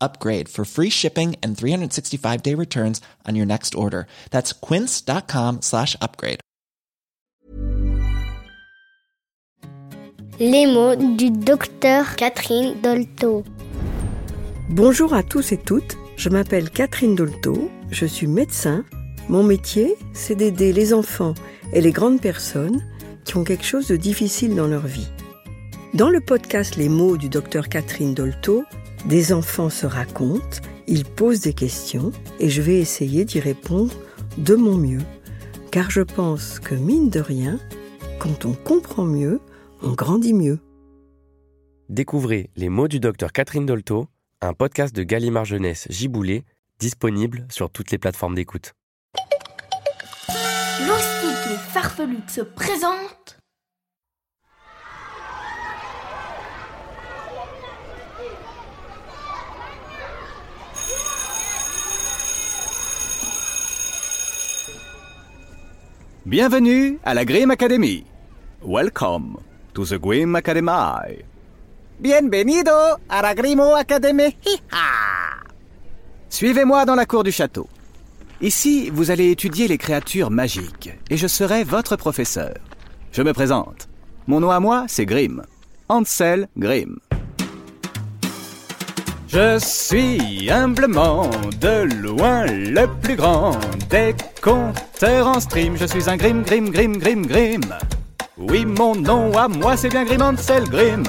upgrade for free shipping and 365 day returns on your next order. That's quince.com slash upgrade. Les mots du docteur Catherine Dolto. Bonjour à tous et toutes, je m'appelle Catherine Dolto, je suis médecin. Mon métier, c'est d'aider les enfants et les grandes personnes qui ont quelque chose de difficile dans leur vie. Dans le podcast Les mots du docteur Catherine Dolto, des enfants se racontent, ils posent des questions et je vais essayer d'y répondre de mon mieux. Car je pense que mine de rien, quand on comprend mieux, on grandit mieux. Découvrez Les mots du docteur Catherine Dolto, un podcast de Gallimard Jeunesse Giboulé, disponible sur toutes les plateformes d'écoute. Lorstique et Farfelux se présente. Bienvenue à la Grimm Academy. Welcome to the Grimm Academy. Bienvenido a la Grimm Academy. Suivez-moi dans la cour du château. Ici, vous allez étudier les créatures magiques et je serai votre professeur. Je me présente. Mon nom à moi, c'est Grimm. Ansel Grimm. Je suis humblement de loin le plus grand des conteurs en stream. Je suis un Grimm, Grimm, Grimm, Grimm, Grimm. Oui, mon nom à moi, c'est bien Grimm Ansel Grimm.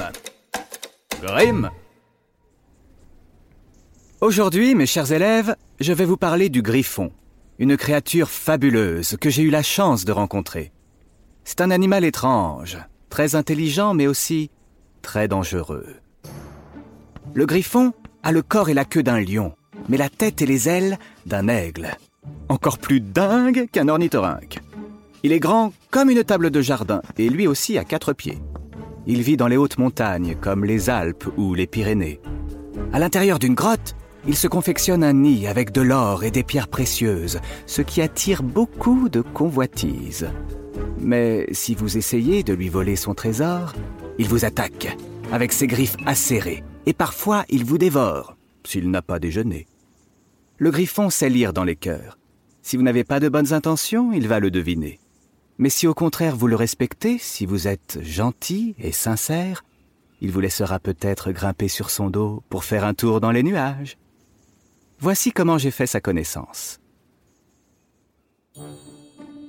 Grimm. Aujourd'hui, mes chers élèves, je vais vous parler du griffon, une créature fabuleuse que j'ai eu la chance de rencontrer. C'est un animal étrange, très intelligent mais aussi très dangereux. Le griffon a le corps et la queue d'un lion, mais la tête et les ailes d'un aigle. Encore plus dingue qu'un ornithorynque. Il est grand comme une table de jardin et lui aussi a quatre pieds. Il vit dans les hautes montagnes comme les Alpes ou les Pyrénées. À l'intérieur d'une grotte, il se confectionne un nid avec de l'or et des pierres précieuses, ce qui attire beaucoup de convoitises. Mais si vous essayez de lui voler son trésor, il vous attaque avec ses griffes acérées et parfois il vous dévore s'il n'a pas déjeuné. Le griffon sait lire dans les cœurs. Si vous n'avez pas de bonnes intentions, il va le deviner. Mais si au contraire vous le respectez, si vous êtes gentil et sincère, il vous laissera peut-être grimper sur son dos pour faire un tour dans les nuages. Voici comment j'ai fait sa connaissance.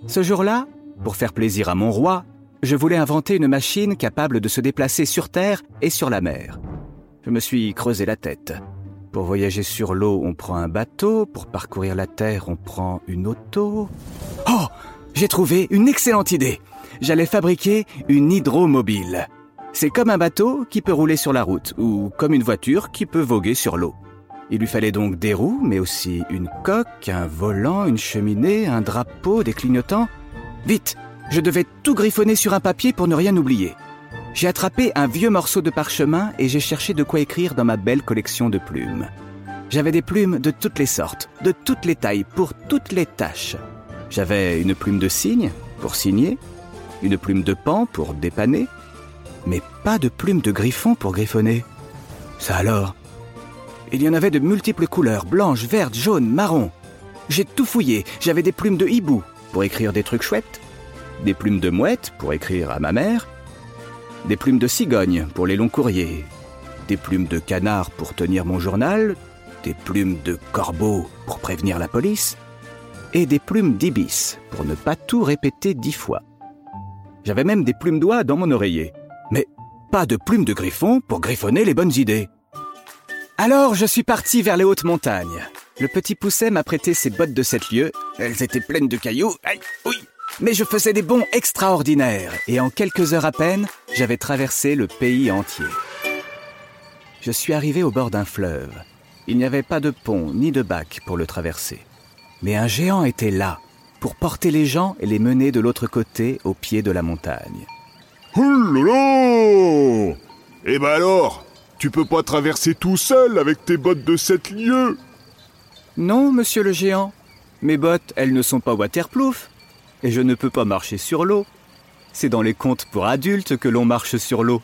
Ce jour-là, pour faire plaisir à mon roi, je voulais inventer une machine capable de se déplacer sur Terre et sur la mer. Je me suis creusé la tête. Pour voyager sur l'eau, on prend un bateau, pour parcourir la Terre, on prend une auto. Oh J'ai trouvé une excellente idée. J'allais fabriquer une hydromobile. C'est comme un bateau qui peut rouler sur la route, ou comme une voiture qui peut voguer sur l'eau. Il lui fallait donc des roues, mais aussi une coque, un volant, une cheminée, un drapeau, des clignotants. Vite Je devais tout griffonner sur un papier pour ne rien oublier. J'ai attrapé un vieux morceau de parchemin et j'ai cherché de quoi écrire dans ma belle collection de plumes. J'avais des plumes de toutes les sortes, de toutes les tailles, pour toutes les tâches. J'avais une plume de cygne, pour signer, une plume de pan, pour dépanner, mais pas de plume de griffon pour griffonner. Ça alors? Il y en avait de multiples couleurs, blanches, vertes, jaunes, marron. J'ai tout fouillé, j'avais des plumes de hibou, pour écrire des trucs chouettes, des plumes de mouette, pour écrire à ma mère, des plumes de cigogne pour les longs courriers, des plumes de canard pour tenir mon journal, des plumes de corbeau pour prévenir la police, et des plumes d'ibis, pour ne pas tout répéter dix fois. J'avais même des plumes d'oie dans mon oreiller. Mais pas de plumes de griffon pour griffonner les bonnes idées. Alors je suis parti vers les hautes montagnes. Le petit pousset m'a prêté ses bottes de sept lieues. Elles étaient pleines de cailloux. Aïe, oui. Mais je faisais des bonds extraordinaires et en quelques heures à peine, j'avais traversé le pays entier. Je suis arrivé au bord d'un fleuve. Il n'y avait pas de pont ni de bac pour le traverser. Mais un géant était là pour porter les gens et les mener de l'autre côté au pied de la montagne. Là Eh ben alors, tu peux pas traverser tout seul avec tes bottes de sept lieues? Non, monsieur le géant. Mes bottes, elles ne sont pas waterproof. Et je ne peux pas marcher sur l'eau. C'est dans les contes pour adultes que l'on marche sur l'eau,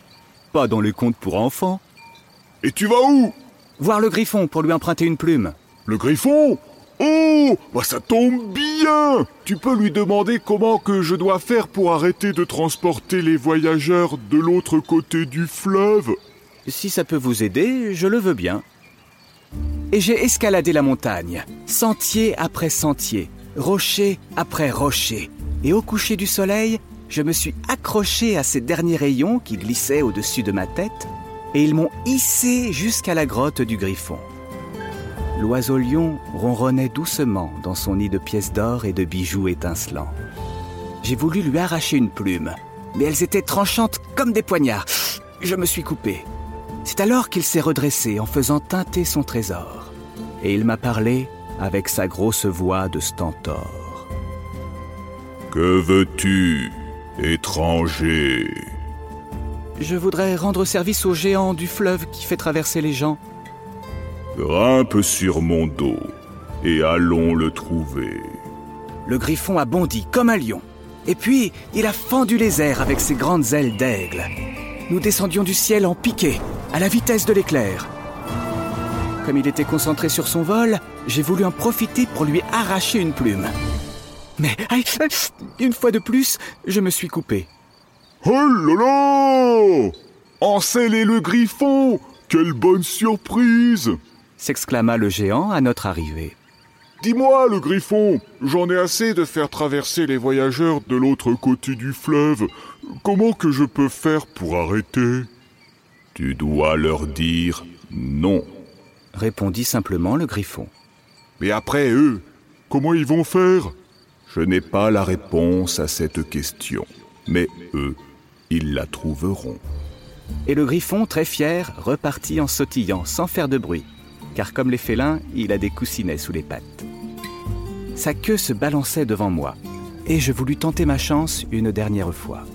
pas dans les contes pour enfants. Et tu vas où? Voir le griffon pour lui emprunter une plume. Le griffon? Oh Bah ça tombe bien Tu peux lui demander comment que je dois faire pour arrêter de transporter les voyageurs de l'autre côté du fleuve. Si ça peut vous aider, je le veux bien. Et j'ai escaladé la montagne, sentier après sentier, rocher après rocher. Et au coucher du soleil, je me suis accroché à ces derniers rayons qui glissaient au-dessus de ma tête, et ils m'ont hissé jusqu'à la grotte du griffon. L'oiseau lion ronronnait doucement dans son nid de pièces d'or et de bijoux étincelants. J'ai voulu lui arracher une plume, mais elles étaient tranchantes comme des poignards. Je me suis coupé. C'est alors qu'il s'est redressé en faisant teinter son trésor. Et il m'a parlé avec sa grosse voix de stentor. Que veux-tu, étranger? Je voudrais rendre service au géant du fleuve qui fait traverser les gens. Grimpe sur mon dos et allons le trouver. Le griffon a bondi comme un lion. Et puis, il a fendu les airs avec ses grandes ailes d'aigle. Nous descendions du ciel en piqué, à la vitesse de l'éclair. Comme il était concentré sur son vol, j'ai voulu en profiter pour lui arracher une plume. Mais, aïe, une fois de plus, je me suis coupé. Oh là là Encellez le griffon Quelle bonne surprise s'exclama le géant à notre arrivée. Dis-moi, le griffon, j'en ai assez de faire traverser les voyageurs de l'autre côté du fleuve. Comment que je peux faire pour arrêter? Tu dois leur dire non, répondit simplement le griffon. Mais après eux, comment ils vont faire? Je n'ai pas la réponse à cette question, mais eux, ils la trouveront. Et le griffon, très fier, repartit en sautillant sans faire de bruit, car comme les félins, il a des coussinets sous les pattes. Sa queue se balançait devant moi, et je voulus tenter ma chance une dernière fois.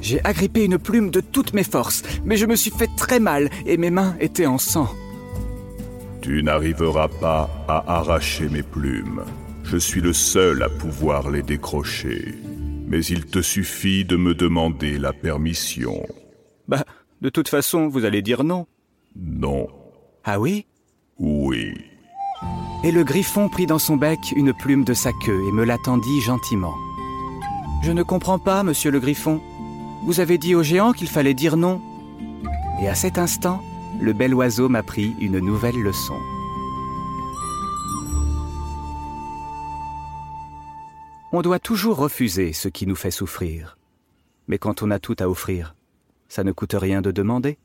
J'ai agrippé une plume de toutes mes forces, mais je me suis fait très mal et mes mains étaient en sang. Tu n'arriveras pas à arracher mes plumes. Je suis le seul à pouvoir les décrocher. Mais il te suffit de me demander la permission. Bah, de toute façon, vous allez dire non. Non. Ah oui? Oui. Et le griffon prit dans son bec une plume de sa queue et me la tendit gentiment. Je ne comprends pas, monsieur le griffon. Vous avez dit au géant qu'il fallait dire non. Et à cet instant, le bel oiseau m'apprit une nouvelle leçon. On doit toujours refuser ce qui nous fait souffrir. Mais quand on a tout à offrir, ça ne coûte rien de demander.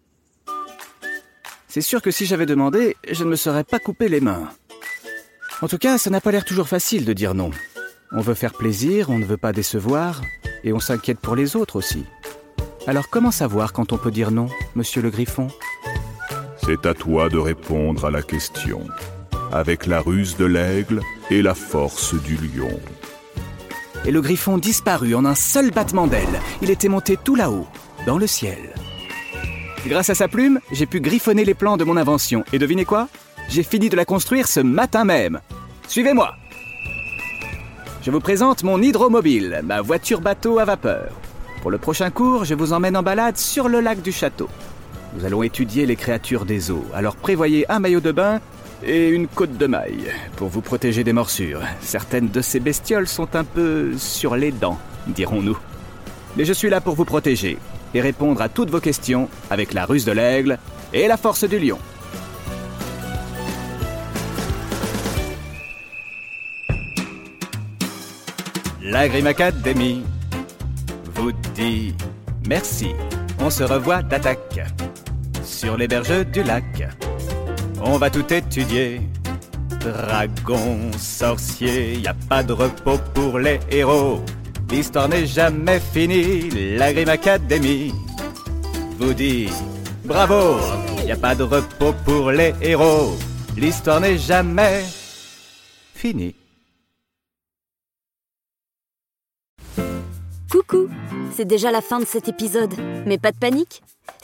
C'est sûr que si j'avais demandé, je ne me serais pas coupé les mains. En tout cas, ça n'a pas l'air toujours facile de dire non. On veut faire plaisir, on ne veut pas décevoir, et on s'inquiète pour les autres aussi. Alors comment savoir quand on peut dire non, monsieur le griffon? C'est à toi de répondre à la question, avec la ruse de l'aigle et la force du lion. Et le griffon disparut en un seul battement d'aile. Il était monté tout là-haut, dans le ciel. Grâce à sa plume, j'ai pu griffonner les plans de mon invention. Et devinez quoi? J'ai fini de la construire ce matin même. Suivez-moi Je vous présente mon hydromobile, ma voiture bateau à vapeur. Pour le prochain cours, je vous emmène en balade sur le lac du château. Nous allons étudier les créatures des eaux, alors prévoyez un maillot de bain et une côte de maille pour vous protéger des morsures. Certaines de ces bestioles sont un peu sur les dents, dirons-nous. Mais je suis là pour vous protéger et répondre à toutes vos questions avec la ruse de l'aigle et la force du lion. Vous dit merci. On se revoit d'attaque sur les berges du lac. On va tout étudier. Dragon, sorcier, y a pas de repos pour les héros. L'histoire n'est jamais finie. La Grim Academy vous dit bravo. Y a pas de repos pour les héros. L'histoire n'est jamais finie. Coucou C'est déjà la fin de cet épisode, mais pas de panique